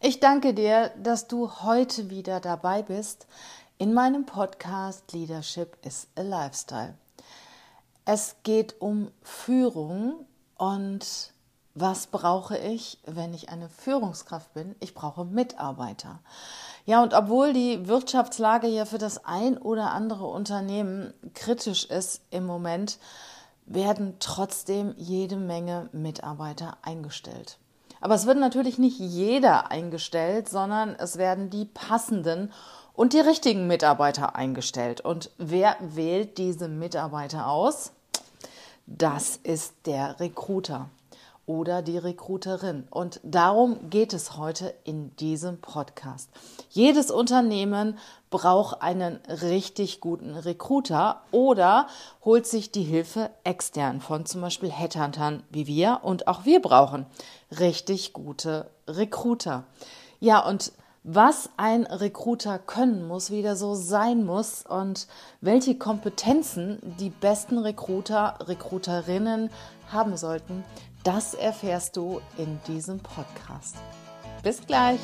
Ich danke dir, dass du heute wieder dabei bist in meinem Podcast Leadership is a Lifestyle. Es geht um Führung und was brauche ich, wenn ich eine Führungskraft bin? Ich brauche Mitarbeiter. Ja, und obwohl die Wirtschaftslage ja für das ein oder andere Unternehmen kritisch ist im Moment, werden trotzdem jede Menge Mitarbeiter eingestellt. Aber es wird natürlich nicht jeder eingestellt, sondern es werden die passenden und die richtigen Mitarbeiter eingestellt. Und wer wählt diese Mitarbeiter aus? Das ist der Recruiter oder die Recruiterin. Und darum geht es heute in diesem Podcast. Jedes Unternehmen braucht einen richtig guten Recruiter oder holt sich die Hilfe extern von zum Beispiel Headhuntern wie wir. Und auch wir brauchen richtig gute Recruiter. Ja, und was ein Recruiter können muss, wie der so sein muss und welche Kompetenzen die besten Recruiter, Recruiterinnen haben sollten, das erfährst du in diesem Podcast. Bis gleich.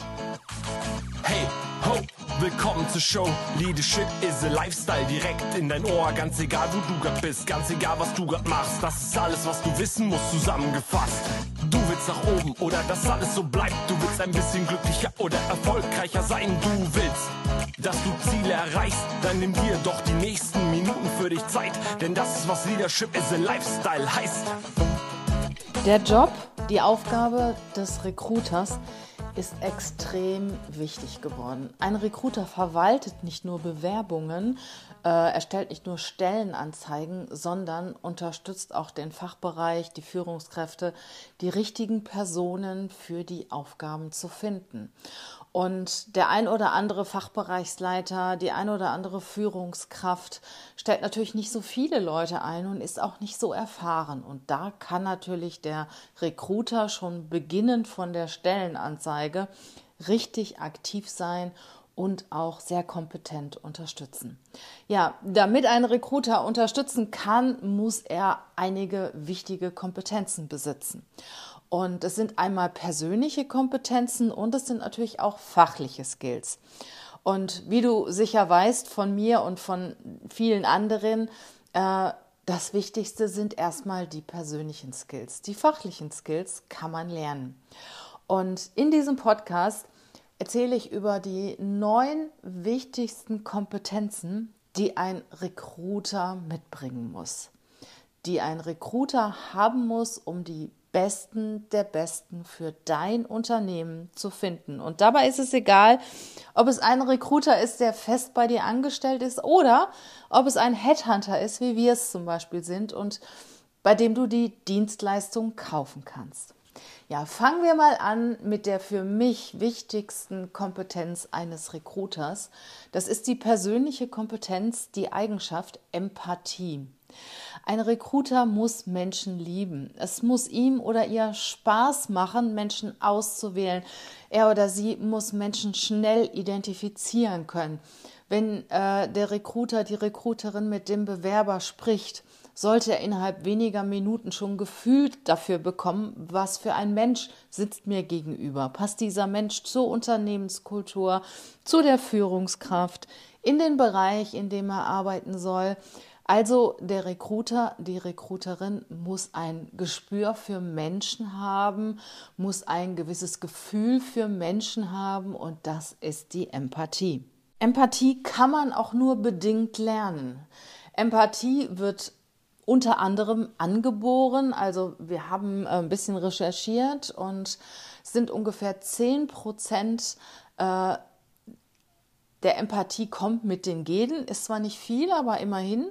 Hey, ho, willkommen zur Show. Leadership is a Lifestyle direkt in dein Ohr. Ganz egal, wo du grad bist, ganz egal, was du grad machst. Das ist alles, was du wissen musst, zusammengefasst. Du willst nach oben oder dass alles so bleibt. Du willst ein bisschen glücklicher oder erfolgreicher sein. Du willst, dass du Ziele erreichst. Dann nimm dir doch die nächsten Minuten für dich Zeit. Denn das ist, was Leadership is a Lifestyle heißt. Der Job, die Aufgabe des Recruiters ist extrem wichtig geworden. Ein Recruiter verwaltet nicht nur Bewerbungen, äh, erstellt nicht nur Stellenanzeigen, sondern unterstützt auch den Fachbereich, die Führungskräfte, die richtigen Personen für die Aufgaben zu finden. Und der ein oder andere Fachbereichsleiter, die ein oder andere Führungskraft stellt natürlich nicht so viele Leute ein und ist auch nicht so erfahren. Und da kann natürlich der Recruiter schon beginnend von der Stellenanzeige richtig aktiv sein und auch sehr kompetent unterstützen. Ja, damit ein Recruiter unterstützen kann, muss er einige wichtige Kompetenzen besitzen. Und es sind einmal persönliche Kompetenzen und es sind natürlich auch fachliche Skills. Und wie du sicher weißt von mir und von vielen anderen, äh, das Wichtigste sind erstmal die persönlichen Skills. Die fachlichen Skills kann man lernen. Und in diesem Podcast erzähle ich über die neun wichtigsten Kompetenzen, die ein Recruiter mitbringen muss. Die ein Recruiter haben muss, um die Besten der Besten für dein Unternehmen zu finden. Und dabei ist es egal, ob es ein Recruiter ist, der fest bei dir angestellt ist oder ob es ein Headhunter ist, wie wir es zum Beispiel sind und bei dem du die Dienstleistung kaufen kannst. Ja, fangen wir mal an mit der für mich wichtigsten Kompetenz eines Recruiters. Das ist die persönliche Kompetenz, die Eigenschaft Empathie. Ein Recruiter muss Menschen lieben. Es muss ihm oder ihr Spaß machen, Menschen auszuwählen. Er oder sie muss Menschen schnell identifizieren können. Wenn äh, der Recruiter, die Recruiterin mit dem Bewerber spricht, sollte er innerhalb weniger Minuten schon gefühlt dafür bekommen, was für ein Mensch sitzt mir gegenüber. Passt dieser Mensch zur Unternehmenskultur, zu der Führungskraft, in den Bereich, in dem er arbeiten soll? Also der Recruiter, die Recruiterin muss ein Gespür für Menschen haben, muss ein gewisses Gefühl für Menschen haben und das ist die Empathie. Empathie kann man auch nur bedingt lernen. Empathie wird unter anderem angeboren. Also wir haben äh, ein bisschen recherchiert und sind ungefähr 10 Prozent äh, der Empathie kommt mit den Genen, ist zwar nicht viel, aber immerhin.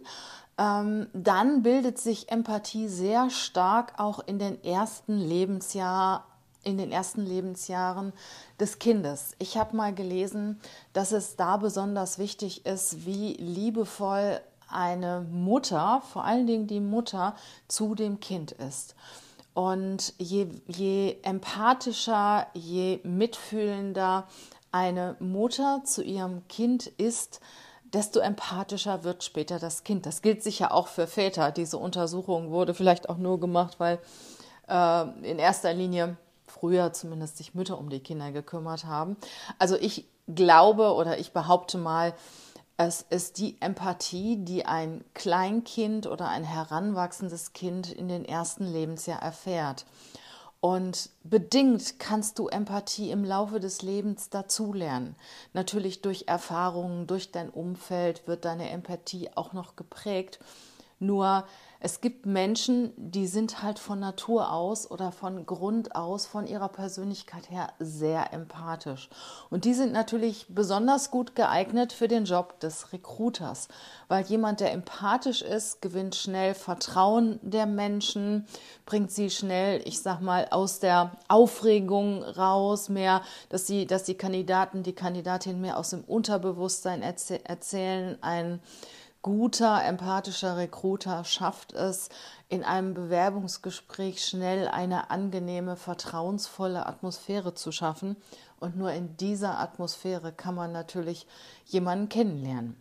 Ähm, dann bildet sich Empathie sehr stark auch in den ersten Lebensjahr, in den ersten Lebensjahren des Kindes. Ich habe mal gelesen, dass es da besonders wichtig ist, wie liebevoll eine Mutter, vor allen Dingen die Mutter, zu dem Kind ist. Und je, je empathischer, je mitfühlender eine Mutter zu ihrem Kind ist, desto empathischer wird später das Kind. Das gilt sicher auch für Väter. Diese Untersuchung wurde vielleicht auch nur gemacht, weil äh, in erster Linie früher zumindest sich Mütter um die Kinder gekümmert haben. Also ich glaube oder ich behaupte mal, es ist die Empathie, die ein Kleinkind oder ein heranwachsendes Kind in den ersten Lebensjahr erfährt. Und bedingt kannst du Empathie im Laufe des Lebens dazulernen. Natürlich durch Erfahrungen, durch dein Umfeld wird deine Empathie auch noch geprägt. Nur es gibt Menschen, die sind halt von Natur aus oder von Grund aus, von ihrer Persönlichkeit her sehr empathisch. Und die sind natürlich besonders gut geeignet für den Job des Recruiters, weil jemand, der empathisch ist, gewinnt schnell Vertrauen der Menschen, bringt sie schnell, ich sag mal, aus der Aufregung raus, mehr, dass sie, dass die Kandidaten, die Kandidatin mehr aus dem Unterbewusstsein erzählen, ein guter, empathischer Recruiter schafft es, in einem Bewerbungsgespräch schnell eine angenehme, vertrauensvolle Atmosphäre zu schaffen. Und nur in dieser Atmosphäre kann man natürlich jemanden kennenlernen.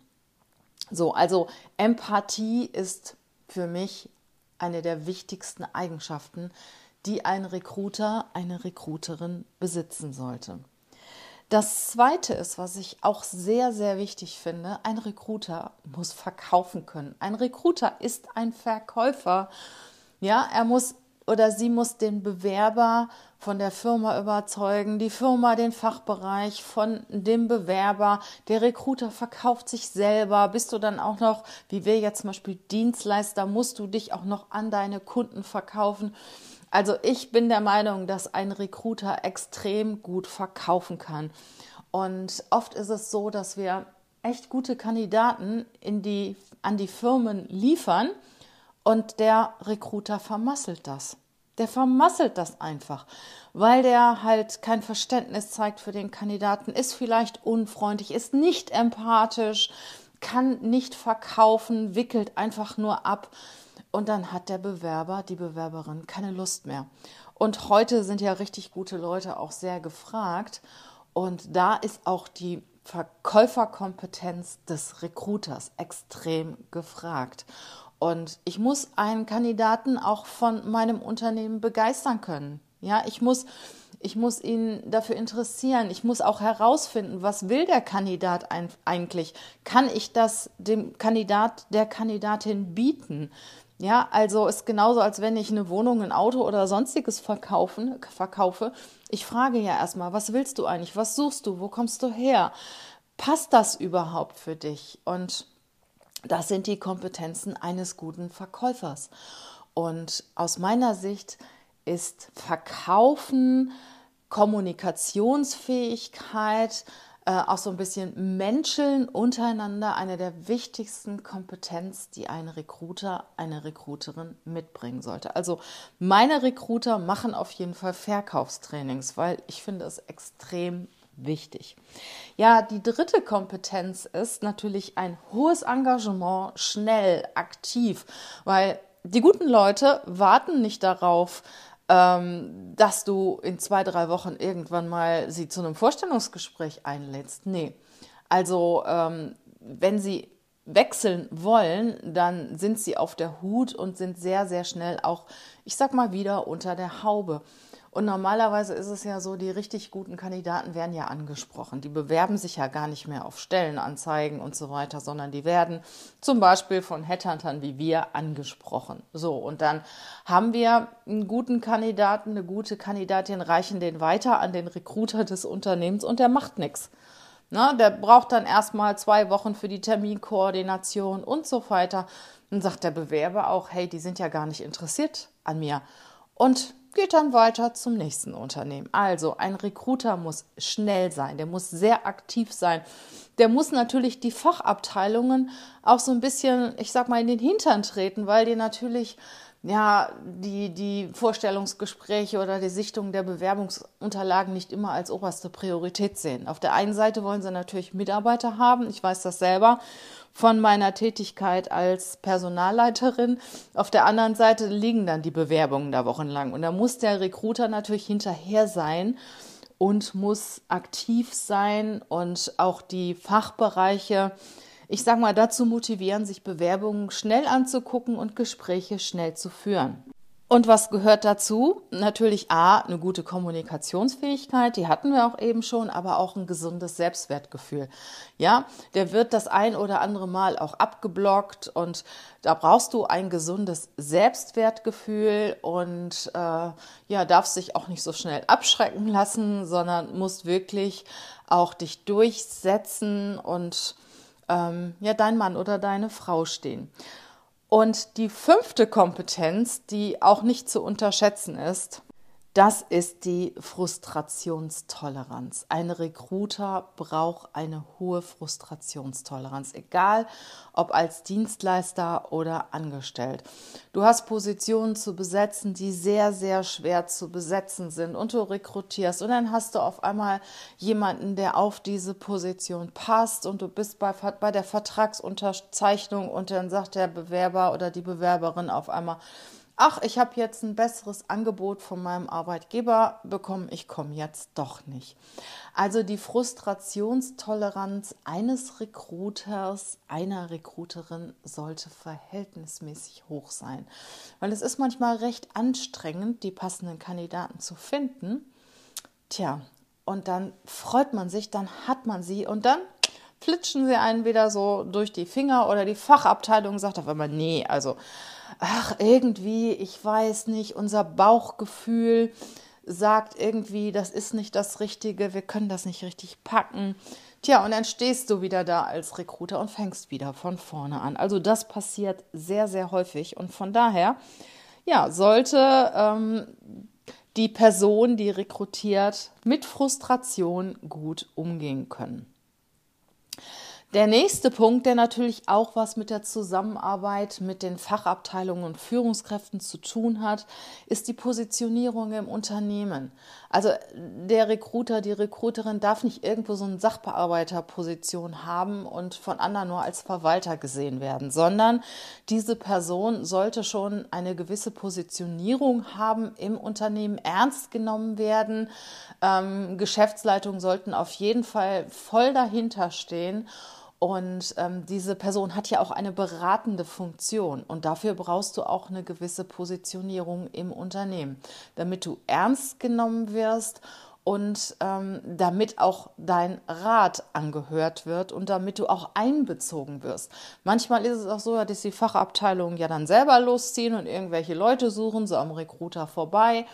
So, also Empathie ist für mich eine der wichtigsten Eigenschaften, die ein Recruiter, eine Recruiterin besitzen sollte. Das Zweite ist, was ich auch sehr, sehr wichtig finde, ein Recruiter muss verkaufen können. Ein Recruiter ist ein Verkäufer. Ja, er muss oder sie muss den Bewerber von der Firma überzeugen, die Firma den Fachbereich von dem Bewerber. Der Recruiter verkauft sich selber. Bist du dann auch noch, wie wir jetzt zum Beispiel Dienstleister, musst du dich auch noch an deine Kunden verkaufen. Also ich bin der Meinung, dass ein Recruiter extrem gut verkaufen kann. Und oft ist es so, dass wir echt gute Kandidaten in die, an die Firmen liefern und der Recruiter vermasselt das. Der vermasselt das einfach, weil der halt kein Verständnis zeigt für den Kandidaten, ist vielleicht unfreundlich, ist nicht empathisch, kann nicht verkaufen, wickelt einfach nur ab. Und dann hat der Bewerber, die Bewerberin keine Lust mehr. Und heute sind ja richtig gute Leute auch sehr gefragt. Und da ist auch die Verkäuferkompetenz des Recruiters extrem gefragt. Und ich muss einen Kandidaten auch von meinem Unternehmen begeistern können. Ja, ich muss, ich muss ihn dafür interessieren. Ich muss auch herausfinden, was will der Kandidat eigentlich? Kann ich das dem Kandidat, der Kandidatin bieten? Ja, also ist genauso, als wenn ich eine Wohnung, ein Auto oder sonstiges verkaufen, verkaufe. Ich frage ja erstmal, was willst du eigentlich? Was suchst du? Wo kommst du her? Passt das überhaupt für dich? Und das sind die Kompetenzen eines guten Verkäufers. Und aus meiner Sicht ist Verkaufen, Kommunikationsfähigkeit, äh, auch so ein bisschen Menscheln untereinander eine der wichtigsten Kompetenzen, die ein Recruiter, eine Recruiterin mitbringen sollte. Also meine Recruiter machen auf jeden Fall Verkaufstrainings, weil ich finde es extrem wichtig. Ja, die dritte Kompetenz ist natürlich ein hohes Engagement, schnell, aktiv, weil die guten Leute warten nicht darauf, ähm, dass du in zwei, drei Wochen irgendwann mal sie zu einem Vorstellungsgespräch einlädst. Nee. Also, ähm, wenn sie wechseln wollen, dann sind sie auf der Hut und sind sehr, sehr schnell auch, ich sag mal wieder, unter der Haube. Und normalerweise ist es ja so, die richtig guten Kandidaten werden ja angesprochen. Die bewerben sich ja gar nicht mehr auf Stellenanzeigen und so weiter, sondern die werden zum Beispiel von Headhuntern wie wir angesprochen. So, und dann haben wir einen guten Kandidaten, eine gute Kandidatin, reichen den weiter an den Recruiter des Unternehmens und der macht nichts. Na, der braucht dann erstmal zwei Wochen für die Terminkoordination und so weiter. Dann sagt der Bewerber auch, hey, die sind ja gar nicht interessiert an mir. Und geht dann weiter zum nächsten Unternehmen. Also ein Recruiter muss schnell sein, der muss sehr aktiv sein. Der muss natürlich die Fachabteilungen auch so ein bisschen, ich sag mal, in den Hintern treten, weil die natürlich ja, die, die Vorstellungsgespräche oder die Sichtung der Bewerbungsunterlagen nicht immer als oberste Priorität sehen. Auf der einen Seite wollen sie natürlich Mitarbeiter haben, ich weiß das selber von meiner Tätigkeit als Personalleiterin. Auf der anderen Seite liegen dann die Bewerbungen da wochenlang. Und da muss der Recruiter natürlich hinterher sein und muss aktiv sein und auch die Fachbereiche, ich sag mal, dazu motivieren, sich Bewerbungen schnell anzugucken und Gespräche schnell zu führen. Und was gehört dazu? Natürlich A, eine gute Kommunikationsfähigkeit, die hatten wir auch eben schon, aber auch ein gesundes Selbstwertgefühl. Ja, der wird das ein oder andere Mal auch abgeblockt und da brauchst du ein gesundes Selbstwertgefühl und äh, ja, darfst dich auch nicht so schnell abschrecken lassen, sondern musst wirklich auch dich durchsetzen und ähm, ja, dein Mann oder deine Frau stehen. Und die fünfte Kompetenz, die auch nicht zu unterschätzen ist, das ist die Frustrationstoleranz. Ein Recruiter braucht eine hohe Frustrationstoleranz, egal ob als Dienstleister oder angestellt. Du hast Positionen zu besetzen, die sehr, sehr schwer zu besetzen sind und du rekrutierst und dann hast du auf einmal jemanden, der auf diese Position passt und du bist bei, bei der Vertragsunterzeichnung und dann sagt der Bewerber oder die Bewerberin auf einmal, ach, ich habe jetzt ein besseres Angebot von meinem Arbeitgeber bekommen, ich komme jetzt doch nicht. Also die Frustrationstoleranz eines Recruiters, einer Recruiterin sollte verhältnismäßig hoch sein, weil es ist manchmal recht anstrengend, die passenden Kandidaten zu finden. Tja, und dann freut man sich, dann hat man sie und dann flitschen sie einen wieder so durch die Finger oder die Fachabteilung sagt auf einmal, nee, also ach, irgendwie, ich weiß nicht, unser Bauchgefühl sagt irgendwie, das ist nicht das Richtige, wir können das nicht richtig packen. Tja, und dann stehst du wieder da als Recruiter und fängst wieder von vorne an. Also das passiert sehr, sehr häufig und von daher, ja, sollte ähm, die Person, die rekrutiert, mit Frustration gut umgehen können. Der nächste Punkt, der natürlich auch was mit der Zusammenarbeit mit den Fachabteilungen und Führungskräften zu tun hat, ist die Positionierung im Unternehmen. Also der Recruiter, die Recruiterin darf nicht irgendwo so eine Sachbearbeiterposition haben und von anderen nur als Verwalter gesehen werden, sondern diese Person sollte schon eine gewisse Positionierung haben im Unternehmen, ernst genommen werden. Ähm, Geschäftsleitungen sollten auf jeden Fall voll dahinter stehen. Und ähm, diese Person hat ja auch eine beratende Funktion und dafür brauchst du auch eine gewisse Positionierung im Unternehmen, damit du ernst genommen wirst und ähm, damit auch dein Rat angehört wird und damit du auch einbezogen wirst. Manchmal ist es auch so, dass die Fachabteilungen ja dann selber losziehen und irgendwelche Leute suchen, so am Recruiter vorbei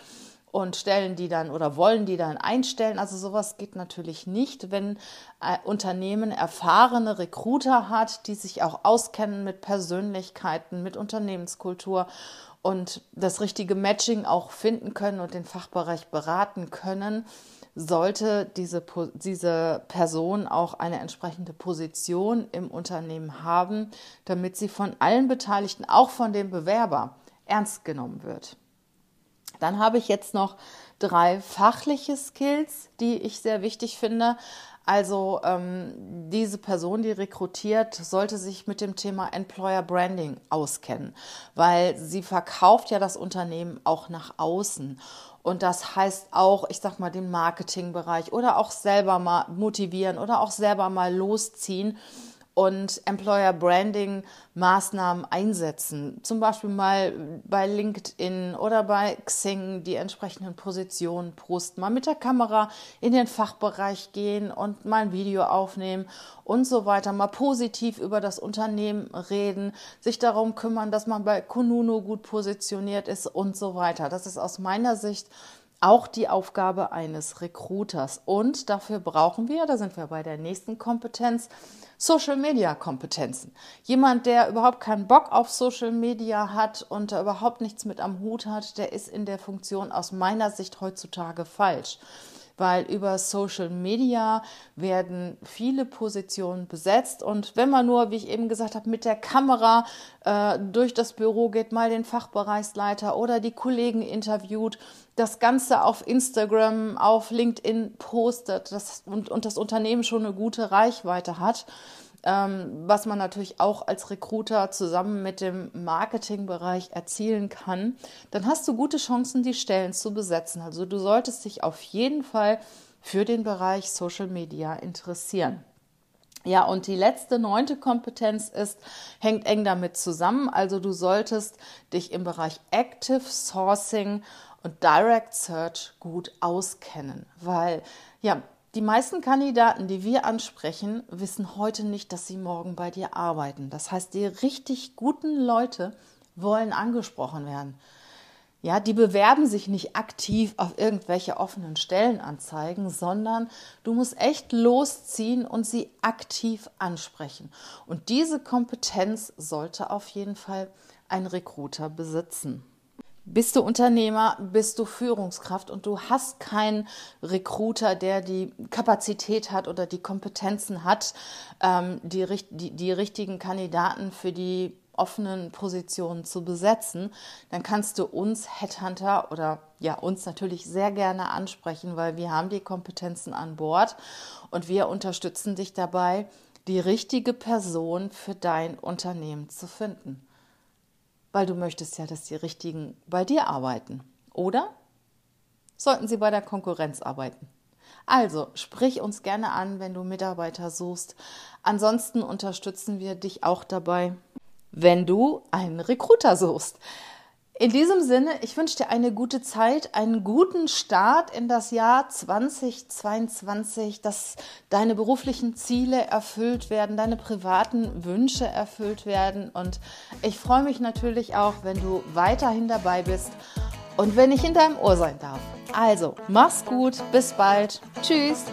und stellen die dann oder wollen die dann einstellen. Also sowas geht natürlich nicht, wenn ein Unternehmen erfahrene Recruiter hat, die sich auch auskennen mit Persönlichkeiten, mit Unternehmenskultur und das richtige Matching auch finden können und den Fachbereich beraten können, sollte diese, diese Person auch eine entsprechende Position im Unternehmen haben, damit sie von allen Beteiligten, auch von dem Bewerber, ernst genommen wird. Dann habe ich jetzt noch drei fachliche Skills, die ich sehr wichtig finde. Also ähm, diese Person, die rekrutiert, sollte sich mit dem Thema Employer Branding auskennen, weil sie verkauft ja das Unternehmen auch nach außen. Und das heißt auch, ich sag mal, den Marketingbereich oder auch selber mal motivieren oder auch selber mal losziehen und Employer Branding Maßnahmen einsetzen. Zum Beispiel mal bei LinkedIn oder bei Xing die entsprechenden Positionen posten, mal mit der Kamera in den Fachbereich gehen und mal ein Video aufnehmen und so weiter, mal positiv über das Unternehmen reden, sich darum kümmern, dass man bei Konuno gut positioniert ist und so weiter. Das ist aus meiner Sicht auch die Aufgabe eines Recruiters. Und dafür brauchen wir, da sind wir bei der nächsten Kompetenz, Social Media Kompetenzen. Jemand, der überhaupt keinen Bock auf Social Media hat und da überhaupt nichts mit am Hut hat, der ist in der Funktion aus meiner Sicht heutzutage falsch weil über Social Media werden viele Positionen besetzt. Und wenn man nur, wie ich eben gesagt habe, mit der Kamera äh, durch das Büro geht, mal den Fachbereichsleiter oder die Kollegen interviewt, das Ganze auf Instagram, auf LinkedIn postet das, und, und das Unternehmen schon eine gute Reichweite hat, ähm, was man natürlich auch als Recruiter zusammen mit dem Marketingbereich erzielen kann, dann hast du gute Chancen, die Stellen zu besetzen. Also du solltest dich auf jeden Fall für den Bereich Social Media interessieren. Ja, und die letzte neunte Kompetenz ist, hängt eng damit zusammen. Also du solltest dich im Bereich Active Sourcing und Direct Search gut auskennen, weil ja, die meisten Kandidaten, die wir ansprechen, wissen heute nicht, dass sie morgen bei dir arbeiten. Das heißt, die richtig guten Leute wollen angesprochen werden. Ja, die bewerben sich nicht aktiv auf irgendwelche offenen Stellenanzeigen, sondern du musst echt losziehen und sie aktiv ansprechen. Und diese Kompetenz sollte auf jeden Fall ein Recruiter besitzen. Bist du Unternehmer, bist du Führungskraft und du hast keinen Recruiter, der die Kapazität hat oder die Kompetenzen hat, ähm, die, die, die richtigen Kandidaten für die offenen Positionen zu besetzen, dann kannst du uns Headhunter oder ja uns natürlich sehr gerne ansprechen, weil wir haben die Kompetenzen an Bord und wir unterstützen dich dabei, die richtige Person für dein Unternehmen zu finden weil du möchtest ja, dass die Richtigen bei dir arbeiten. Oder sollten sie bei der Konkurrenz arbeiten? Also sprich uns gerne an, wenn du Mitarbeiter suchst. Ansonsten unterstützen wir dich auch dabei, wenn du einen Recruiter suchst. In diesem Sinne, ich wünsche dir eine gute Zeit, einen guten Start in das Jahr 2022, dass deine beruflichen Ziele erfüllt werden, deine privaten Wünsche erfüllt werden. Und ich freue mich natürlich auch, wenn du weiterhin dabei bist und wenn ich in deinem Ohr sein darf. Also, mach's gut, bis bald. Tschüss.